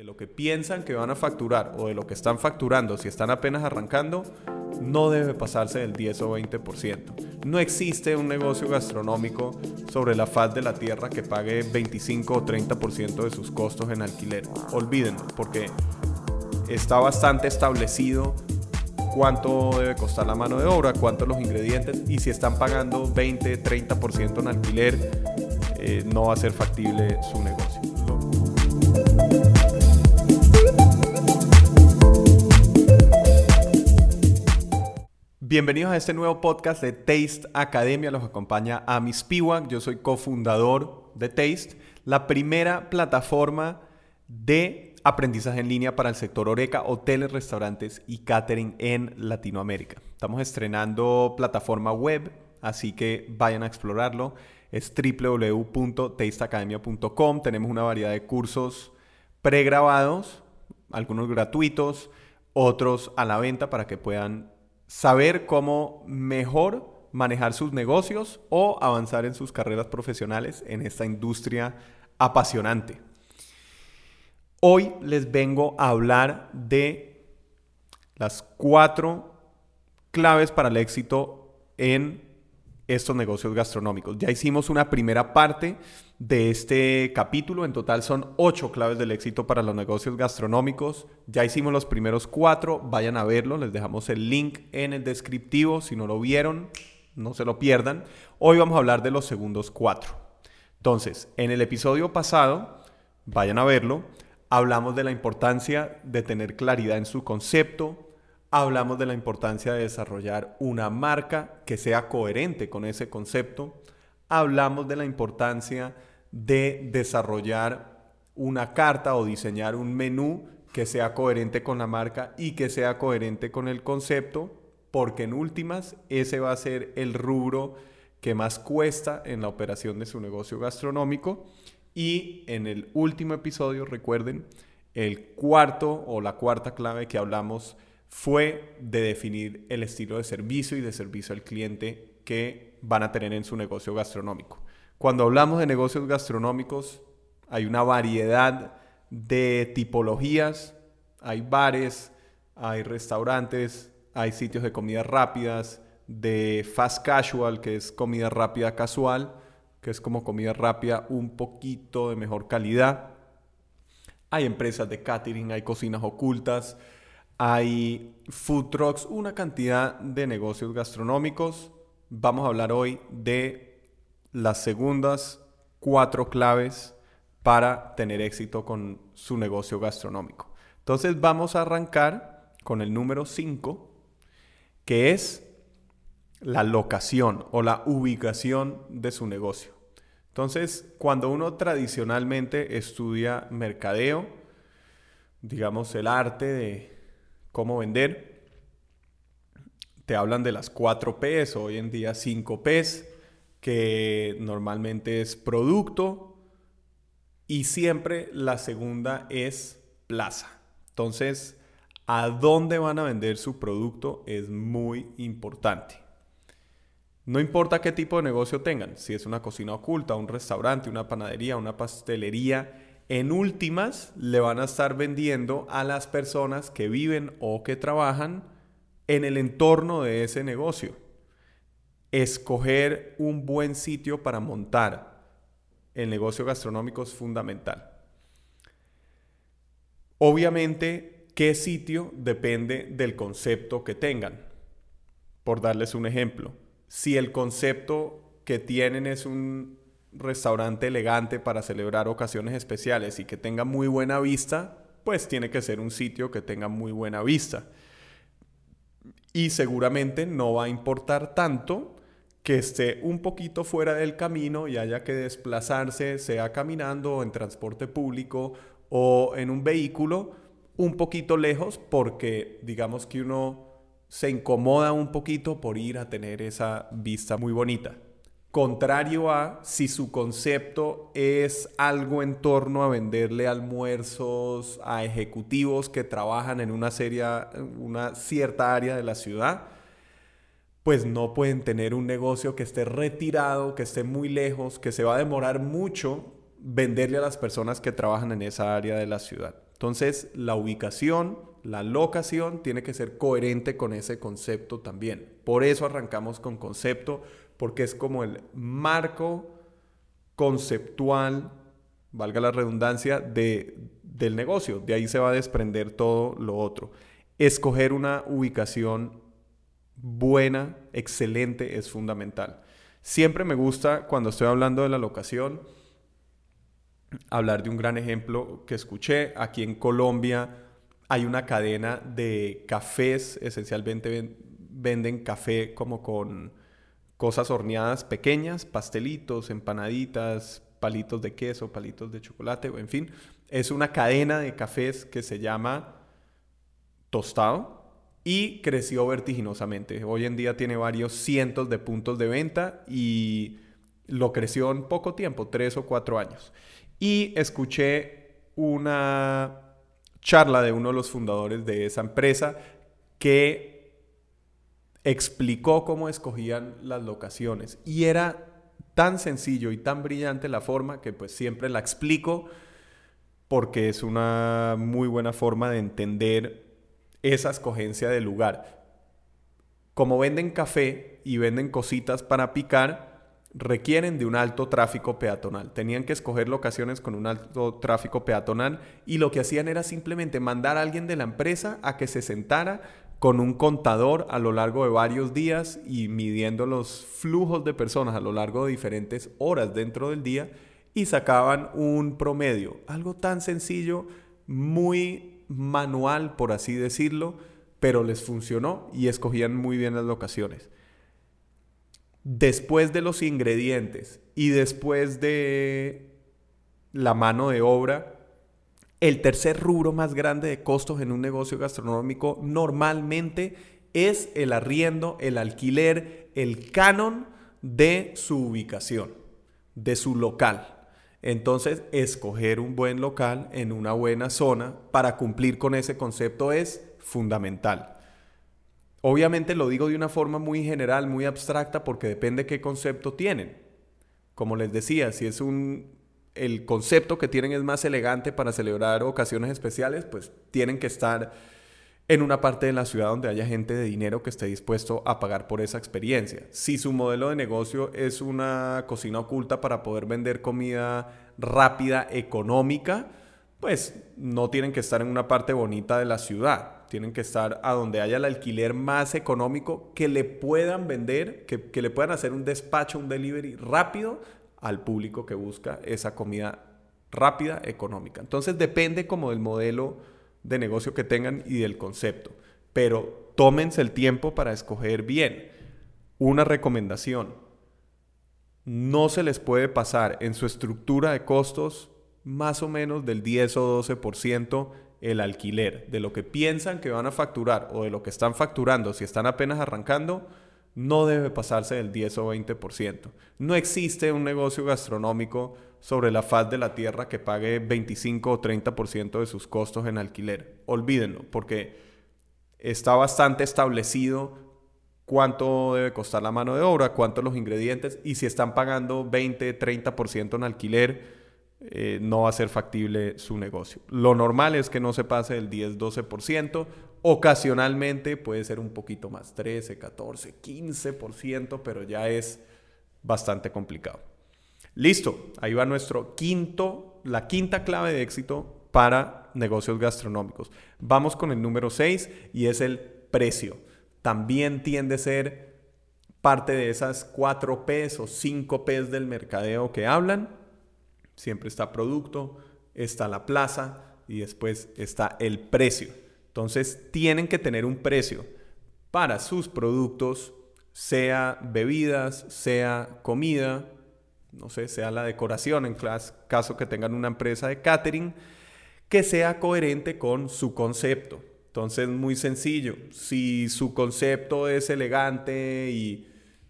de lo que piensan que van a facturar o de lo que están facturando si están apenas arrancando, no debe pasarse del 10 o 20%. No existe un negocio gastronómico sobre la faz de la tierra que pague 25 o 30% de sus costos en alquiler. Olvídenlo, porque está bastante establecido cuánto debe costar la mano de obra, cuántos los ingredientes y si están pagando 20, 30% en alquiler, eh, no va a ser factible su negocio. Bienvenidos a este nuevo podcast de Taste Academia. Los acompaña Amis Spiwak. Yo soy cofundador de Taste, la primera plataforma de aprendizaje en línea para el sector Oreca, hoteles, restaurantes y catering en Latinoamérica. Estamos estrenando plataforma web, así que vayan a explorarlo. Es www.tasteacademia.com. Tenemos una variedad de cursos pregrabados, algunos gratuitos, otros a la venta para que puedan saber cómo mejor manejar sus negocios o avanzar en sus carreras profesionales en esta industria apasionante. Hoy les vengo a hablar de las cuatro claves para el éxito en estos negocios gastronómicos. Ya hicimos una primera parte de este capítulo. En total son ocho claves del éxito para los negocios gastronómicos. Ya hicimos los primeros cuatro. Vayan a verlo. Les dejamos el link en el descriptivo. Si no lo vieron, no se lo pierdan. Hoy vamos a hablar de los segundos cuatro. Entonces, en el episodio pasado, vayan a verlo, hablamos de la importancia de tener claridad en su concepto, hablamos de la importancia de desarrollar una marca que sea coherente con ese concepto, hablamos de la importancia de desarrollar una carta o diseñar un menú que sea coherente con la marca y que sea coherente con el concepto, porque en últimas ese va a ser el rubro que más cuesta en la operación de su negocio gastronómico. Y en el último episodio, recuerden, el cuarto o la cuarta clave que hablamos fue de definir el estilo de servicio y de servicio al cliente que van a tener en su negocio gastronómico. Cuando hablamos de negocios gastronómicos, hay una variedad de tipologías, hay bares, hay restaurantes, hay sitios de comidas rápidas, de fast casual, que es comida rápida casual, que es como comida rápida un poquito de mejor calidad. Hay empresas de catering, hay cocinas ocultas, hay food trucks, una cantidad de negocios gastronómicos. Vamos a hablar hoy de las segundas cuatro claves para tener éxito con su negocio gastronómico. Entonces vamos a arrancar con el número 5, que es la locación o la ubicación de su negocio. Entonces, cuando uno tradicionalmente estudia mercadeo, digamos el arte de cómo vender. Te hablan de las 4 Ps, hoy en día 5 Ps, que normalmente es producto y siempre la segunda es plaza. Entonces, a dónde van a vender su producto es muy importante. No importa qué tipo de negocio tengan, si es una cocina oculta, un restaurante, una panadería, una pastelería, en últimas le van a estar vendiendo a las personas que viven o que trabajan en el entorno de ese negocio. Escoger un buen sitio para montar el negocio gastronómico es fundamental. Obviamente, qué sitio depende del concepto que tengan. Por darles un ejemplo, si el concepto que tienen es un restaurante elegante para celebrar ocasiones especiales y que tenga muy buena vista, pues tiene que ser un sitio que tenga muy buena vista. Y seguramente no va a importar tanto que esté un poquito fuera del camino y haya que desplazarse, sea caminando o en transporte público o en un vehículo, un poquito lejos porque digamos que uno se incomoda un poquito por ir a tener esa vista muy bonita. Contrario a si su concepto es algo en torno a venderle almuerzos a ejecutivos que trabajan en una, una cierta área de la ciudad, pues no pueden tener un negocio que esté retirado, que esté muy lejos, que se va a demorar mucho venderle a las personas que trabajan en esa área de la ciudad. Entonces, la ubicación, la locación tiene que ser coherente con ese concepto también. Por eso arrancamos con concepto, porque es como el marco conceptual, valga la redundancia, de, del negocio. De ahí se va a desprender todo lo otro. Escoger una ubicación buena, excelente, es fundamental. Siempre me gusta cuando estoy hablando de la locación hablar de un gran ejemplo que escuché. Aquí en Colombia hay una cadena de cafés, esencialmente venden café como con cosas horneadas pequeñas, pastelitos, empanaditas, palitos de queso, palitos de chocolate, en fin. Es una cadena de cafés que se llama Tostado y creció vertiginosamente. Hoy en día tiene varios cientos de puntos de venta y lo creció en poco tiempo, tres o cuatro años. Y escuché una charla de uno de los fundadores de esa empresa que explicó cómo escogían las locaciones. Y era tan sencillo y tan brillante la forma que pues siempre la explico porque es una muy buena forma de entender esa escogencia del lugar. Como venden café y venden cositas para picar, requieren de un alto tráfico peatonal. Tenían que escoger locaciones con un alto tráfico peatonal y lo que hacían era simplemente mandar a alguien de la empresa a que se sentara con un contador a lo largo de varios días y midiendo los flujos de personas a lo largo de diferentes horas dentro del día y sacaban un promedio. Algo tan sencillo, muy manual, por así decirlo, pero les funcionó y escogían muy bien las locaciones. Después de los ingredientes y después de la mano de obra, el tercer rubro más grande de costos en un negocio gastronómico normalmente es el arriendo, el alquiler, el canon de su ubicación, de su local. Entonces, escoger un buen local en una buena zona para cumplir con ese concepto es fundamental. Obviamente lo digo de una forma muy general, muy abstracta, porque depende qué concepto tienen. Como les decía, si es un el concepto que tienen es más elegante para celebrar ocasiones especiales, pues tienen que estar en una parte de la ciudad donde haya gente de dinero que esté dispuesto a pagar por esa experiencia. Si su modelo de negocio es una cocina oculta para poder vender comida rápida, económica, pues no tienen que estar en una parte bonita de la ciudad. Tienen que estar a donde haya el alquiler más económico que le puedan vender, que, que le puedan hacer un despacho, un delivery rápido al público que busca esa comida rápida, económica. Entonces depende como del modelo de negocio que tengan y del concepto. Pero tómense el tiempo para escoger bien. Una recomendación. No se les puede pasar en su estructura de costos más o menos del 10 o 12% el alquiler. De lo que piensan que van a facturar o de lo que están facturando si están apenas arrancando, no debe pasarse del 10 o 20%. No existe un negocio gastronómico sobre la faz de la tierra que pague 25 o 30% de sus costos en alquiler. Olvídenlo, porque está bastante establecido cuánto debe costar la mano de obra, cuántos los ingredientes, y si están pagando 20, 30% en alquiler, eh, no va a ser factible su negocio. Lo normal es que no se pase del 10, 12%, ocasionalmente puede ser un poquito más, 13, 14, 15%, pero ya es bastante complicado. Listo, ahí va nuestro quinto, la quinta clave de éxito para negocios gastronómicos. Vamos con el número 6 y es el precio. También tiende a ser parte de esas 4 P's o 5 P's del mercadeo que hablan. Siempre está producto, está la plaza y después está el precio. Entonces tienen que tener un precio para sus productos, sea bebidas, sea comida, no sé, sea la decoración, en caso que tengan una empresa de catering, que sea coherente con su concepto. Entonces, muy sencillo, si su concepto es elegante y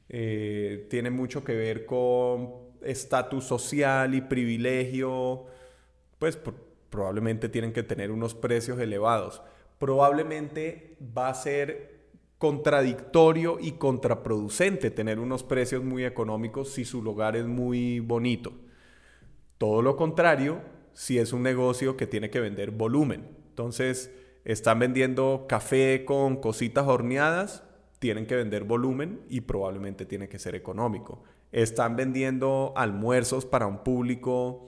eh, tiene mucho que ver con estatus social y privilegio, pues probablemente tienen que tener unos precios elevados. Probablemente va a ser contradictorio y contraproducente tener unos precios muy económicos si su lugar es muy bonito. Todo lo contrario, si es un negocio que tiene que vender volumen. Entonces, están vendiendo café con cositas horneadas, tienen que vender volumen y probablemente tiene que ser económico. Están vendiendo almuerzos para un público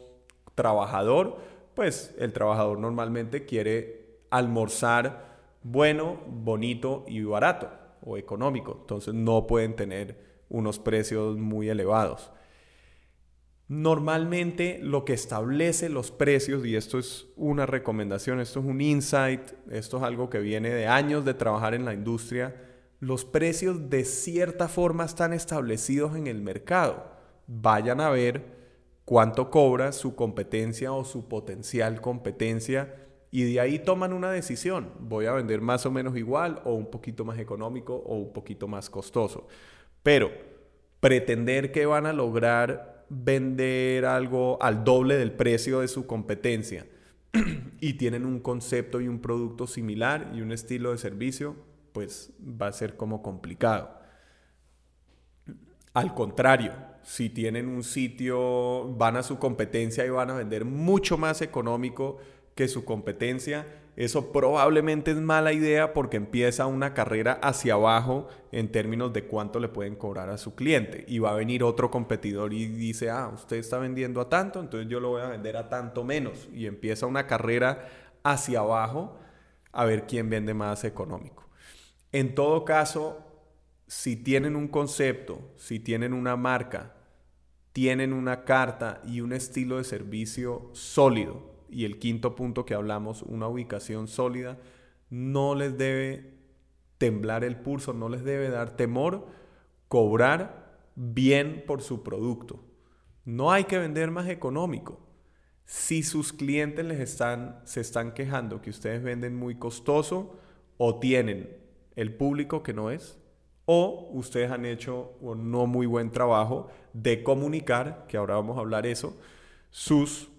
trabajador, pues el trabajador normalmente quiere almorzar bueno, bonito y barato o económico. Entonces no pueden tener unos precios muy elevados. Normalmente lo que establece los precios, y esto es una recomendación, esto es un insight, esto es algo que viene de años de trabajar en la industria, los precios de cierta forma están establecidos en el mercado. Vayan a ver cuánto cobra su competencia o su potencial competencia y de ahí toman una decisión. Voy a vender más o menos igual o un poquito más económico o un poquito más costoso. Pero pretender que van a lograr vender algo al doble del precio de su competencia y tienen un concepto y un producto similar y un estilo de servicio, pues va a ser como complicado. Al contrario, si tienen un sitio, van a su competencia y van a vender mucho más económico que su competencia, eso probablemente es mala idea porque empieza una carrera hacia abajo en términos de cuánto le pueden cobrar a su cliente. Y va a venir otro competidor y dice, ah, usted está vendiendo a tanto, entonces yo lo voy a vender a tanto menos. Y empieza una carrera hacia abajo a ver quién vende más económico. En todo caso, si tienen un concepto, si tienen una marca, tienen una carta y un estilo de servicio sólido, y el quinto punto que hablamos, una ubicación sólida, no les debe temblar el pulso, no les debe dar temor cobrar bien por su producto. No hay que vender más económico. Si sus clientes les están, se están quejando que ustedes venden muy costoso o tienen el público que no es, o ustedes han hecho un no muy buen trabajo de comunicar, que ahora vamos a hablar eso, sus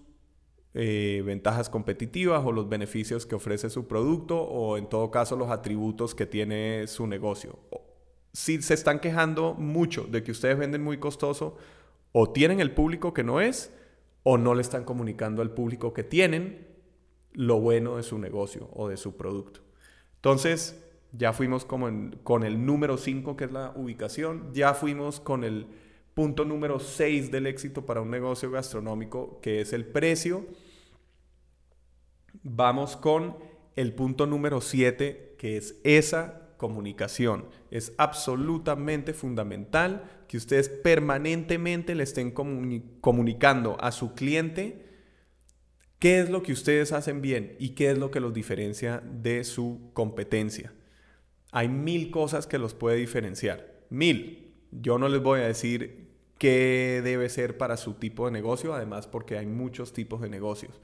eh, ventajas competitivas o los beneficios que ofrece su producto o en todo caso los atributos que tiene su negocio. Si se están quejando mucho de que ustedes venden muy costoso, o tienen el público que no es, o no le están comunicando al público que tienen lo bueno de su negocio o de su producto. Entonces, ya fuimos como con el número 5, que es la ubicación, ya fuimos con el punto número 6 del éxito para un negocio gastronómico, que es el precio vamos con el punto número 7, que es esa comunicación. Es absolutamente fundamental que ustedes permanentemente le estén comunicando a su cliente qué es lo que ustedes hacen bien y qué es lo que los diferencia de su competencia. Hay mil cosas que los puede diferenciar. Mil. Yo no les voy a decir qué debe ser para su tipo de negocio, además porque hay muchos tipos de negocios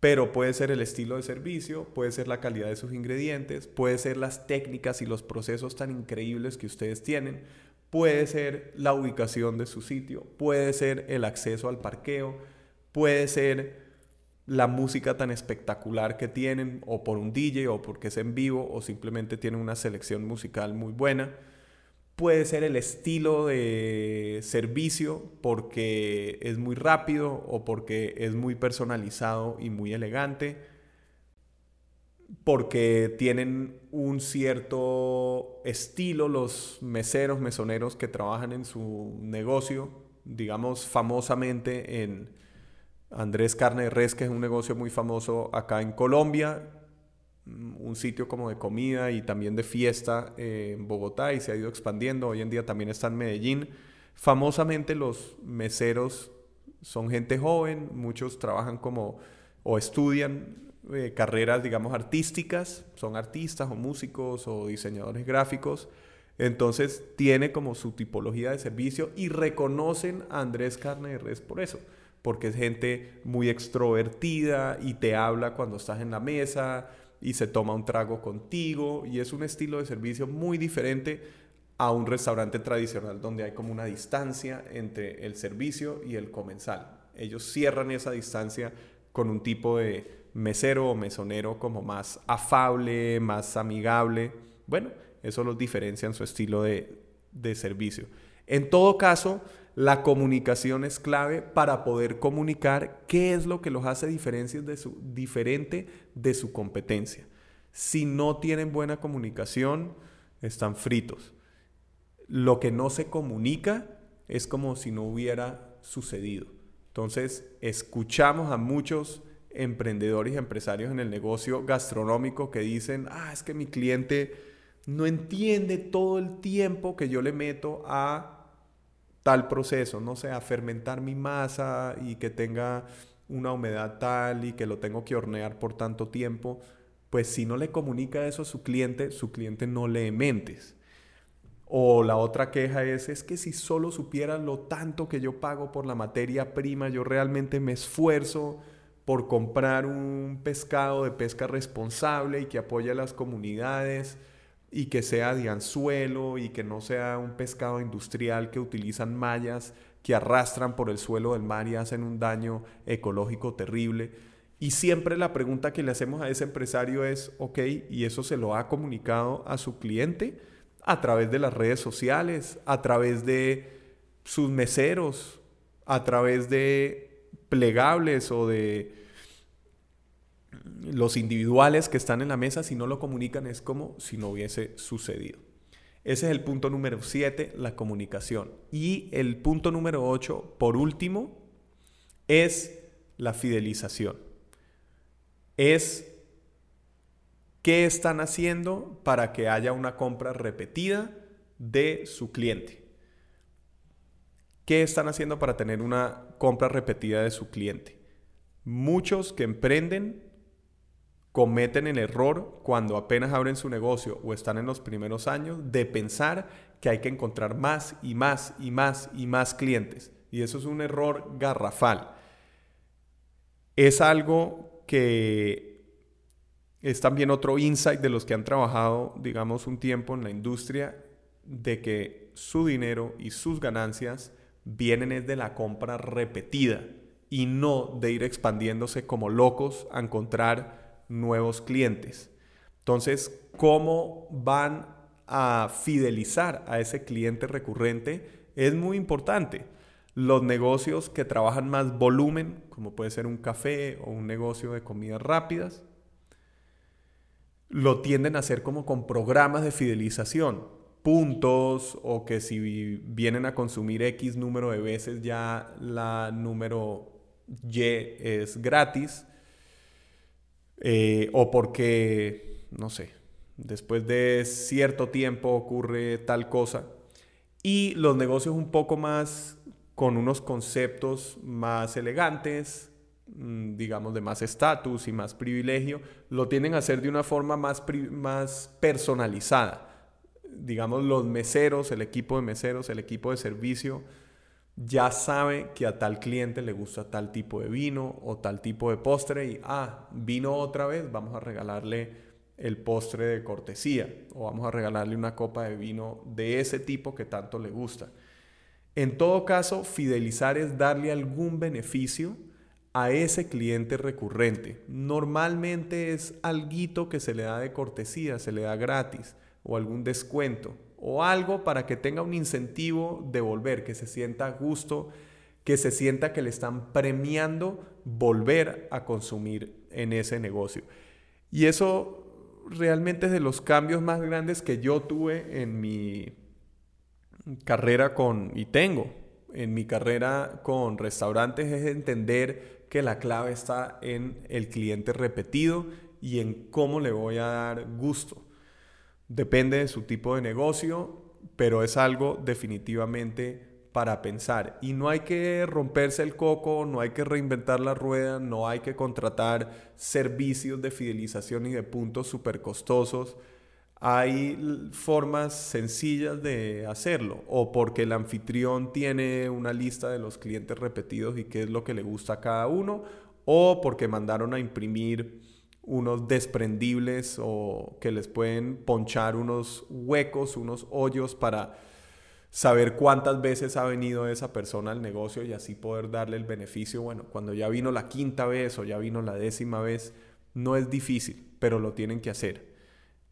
pero puede ser el estilo de servicio, puede ser la calidad de sus ingredientes, puede ser las técnicas y los procesos tan increíbles que ustedes tienen, puede ser la ubicación de su sitio, puede ser el acceso al parqueo, puede ser la música tan espectacular que tienen o por un DJ o porque es en vivo o simplemente tienen una selección musical muy buena Puede ser el estilo de servicio porque es muy rápido o porque es muy personalizado y muy elegante. Porque tienen un cierto estilo los meseros, mesoneros que trabajan en su negocio. Digamos famosamente en Andrés Carne de Res, que es un negocio muy famoso acá en Colombia, un sitio como de comida y también de fiesta eh, en Bogotá y se ha ido expandiendo. Hoy en día también está en Medellín. Famosamente los meseros son gente joven, muchos trabajan como o estudian eh, carreras, digamos, artísticas, son artistas o músicos o diseñadores gráficos. Entonces tiene como su tipología de servicio y reconocen a Andrés Carne de Res por eso, porque es gente muy extrovertida y te habla cuando estás en la mesa, y se toma un trago contigo y es un estilo de servicio muy diferente a un restaurante tradicional donde hay como una distancia entre el servicio y el comensal. Ellos cierran esa distancia con un tipo de mesero o mesonero como más afable, más amigable. Bueno, eso los diferencia en su estilo de, de servicio. En todo caso, La comunicación es clave para poder comunicar qué es lo que los hace de su, diferente de su competencia. Si no tienen buena comunicación, están fritos. Lo que no se comunica es como si no hubiera sucedido. Entonces, escuchamos a muchos emprendedores y empresarios en el negocio gastronómico que dicen, ah, es que mi cliente no entiende todo el tiempo que yo le meto a tal proceso, no sé, a fermentar mi masa y que tenga una humedad tal y que lo tengo que hornear por tanto tiempo, pues si no le comunica eso a su cliente, su cliente no le mentes. O la otra queja es, es que si solo supiera lo tanto que yo pago por la materia prima, yo realmente me esfuerzo por comprar un pescado de pesca responsable y que apoye a las comunidades y que sea de anzuelo y que no sea un pescado industrial que utilizan mallas que arrastran por el suelo del mar y hacen un daño ecológico terrible. Y siempre la pregunta que le hacemos a ese empresario es, ok, ¿y eso se lo ha comunicado a su cliente? a través de las redes sociales, a través de sus meseros, a través de plegables o de los individuales que están en la mesa, si no lo comunican es como si no hubiese sucedido. Ese es el punto número 7, la comunicación. Y el punto número 8, por último, es la fidelización. Es ¿Qué están haciendo para que haya una compra repetida de su cliente? ¿Qué están haciendo para tener una compra repetida de su cliente? Muchos que emprenden cometen el error cuando apenas abren su negocio o están en los primeros años de pensar que hay que encontrar más y más y más y más clientes. Y eso es un error garrafal. Es algo que es también otro insight de los que han trabajado, digamos, un tiempo en la industria, de que su dinero y sus ganancias vienen de la compra repetida y no de ir expandiéndose como locos a encontrar nuevos clientes. Entonces, ¿cómo van a fidelizar a ese cliente recurrente? Es muy importante. Los negocios que trabajan más volumen, como puede ser un café o un negocio de comidas rápidas, lo tienden a hacer como con programas de fidelización, puntos o que si vienen a consumir X número de veces ya la número Y es gratis eh, o porque, no sé, después de cierto tiempo ocurre tal cosa y los negocios un poco más con unos conceptos más elegantes, Mm, digamos, de más estatus y más privilegio, lo tienen a hacer de una forma más, más personalizada. Digamos, los meseros, el equipo de meseros, el equipo de servicio, ya sabe que a tal cliente le gusta tal tipo de vino o tal tipo de postre y, ah, vino otra vez, vamos a regalarle el postre de cortesía o vamos a regalarle una copa de vino de ese tipo que tanto le gusta. En todo caso, fidelizar es darle algún beneficio a ese cliente recurrente. Normalmente es algo que se le da de cortesía, se le da gratis o algún descuento o algo para que tenga un incentivo de volver, que se sienta a gusto, que se sienta que le están premiando volver a consumir en ese negocio. Y eso realmente es de los cambios más grandes que yo tuve en mi carrera con, y tengo en mi carrera con restaurantes, es entender que la clave está en el cliente repetido y en cómo le voy a dar gusto. Depende de su tipo de negocio, pero es algo definitivamente para pensar. Y no hay que romperse el coco, no hay que reinventar la rueda, no hay que contratar servicios de fidelización y de puntos súper costosos hay formas sencillas de hacerlo o porque el anfitrión tiene una lista de los clientes repetidos y qué es lo que le gusta a cada uno o porque mandaron a imprimir unos desprendibles o que les pueden ponchar unos huecos, unos hoyos para saber cuántas veces ha venido esa persona al negocio y así poder darle el beneficio. Bueno, cuando ya vino la quinta vez o ya vino la décima vez, no es difícil, pero lo tienen que hacer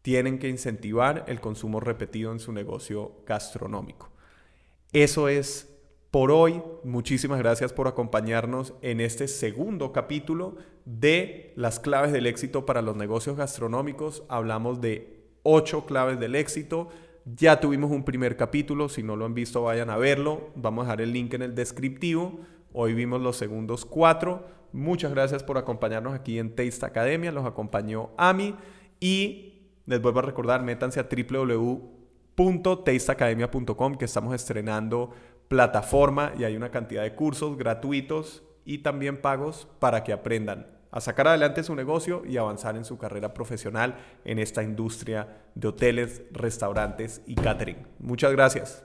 tienen que incentivar el consumo repetido en su negocio gastronómico. Eso es por hoy. Muchísimas gracias por acompañarnos en este segundo capítulo de las claves del éxito para los negocios gastronómicos. Hablamos de ocho claves del éxito. Ya tuvimos un primer capítulo, si no lo han visto vayan a verlo. Vamos a dejar el link en el descriptivo. Hoy vimos los segundos cuatro. Muchas gracias por acompañarnos aquí en Taste Academia. Los acompañó Ami y les vuelvo a recordar, métanse a www.tasteacademia.com que estamos estrenando plataforma y hay una cantidad de cursos gratuitos y también pagos para que aprendan a sacar adelante su negocio y avanzar en su carrera profesional en esta industria de hoteles, restaurantes y catering. Muchas gracias.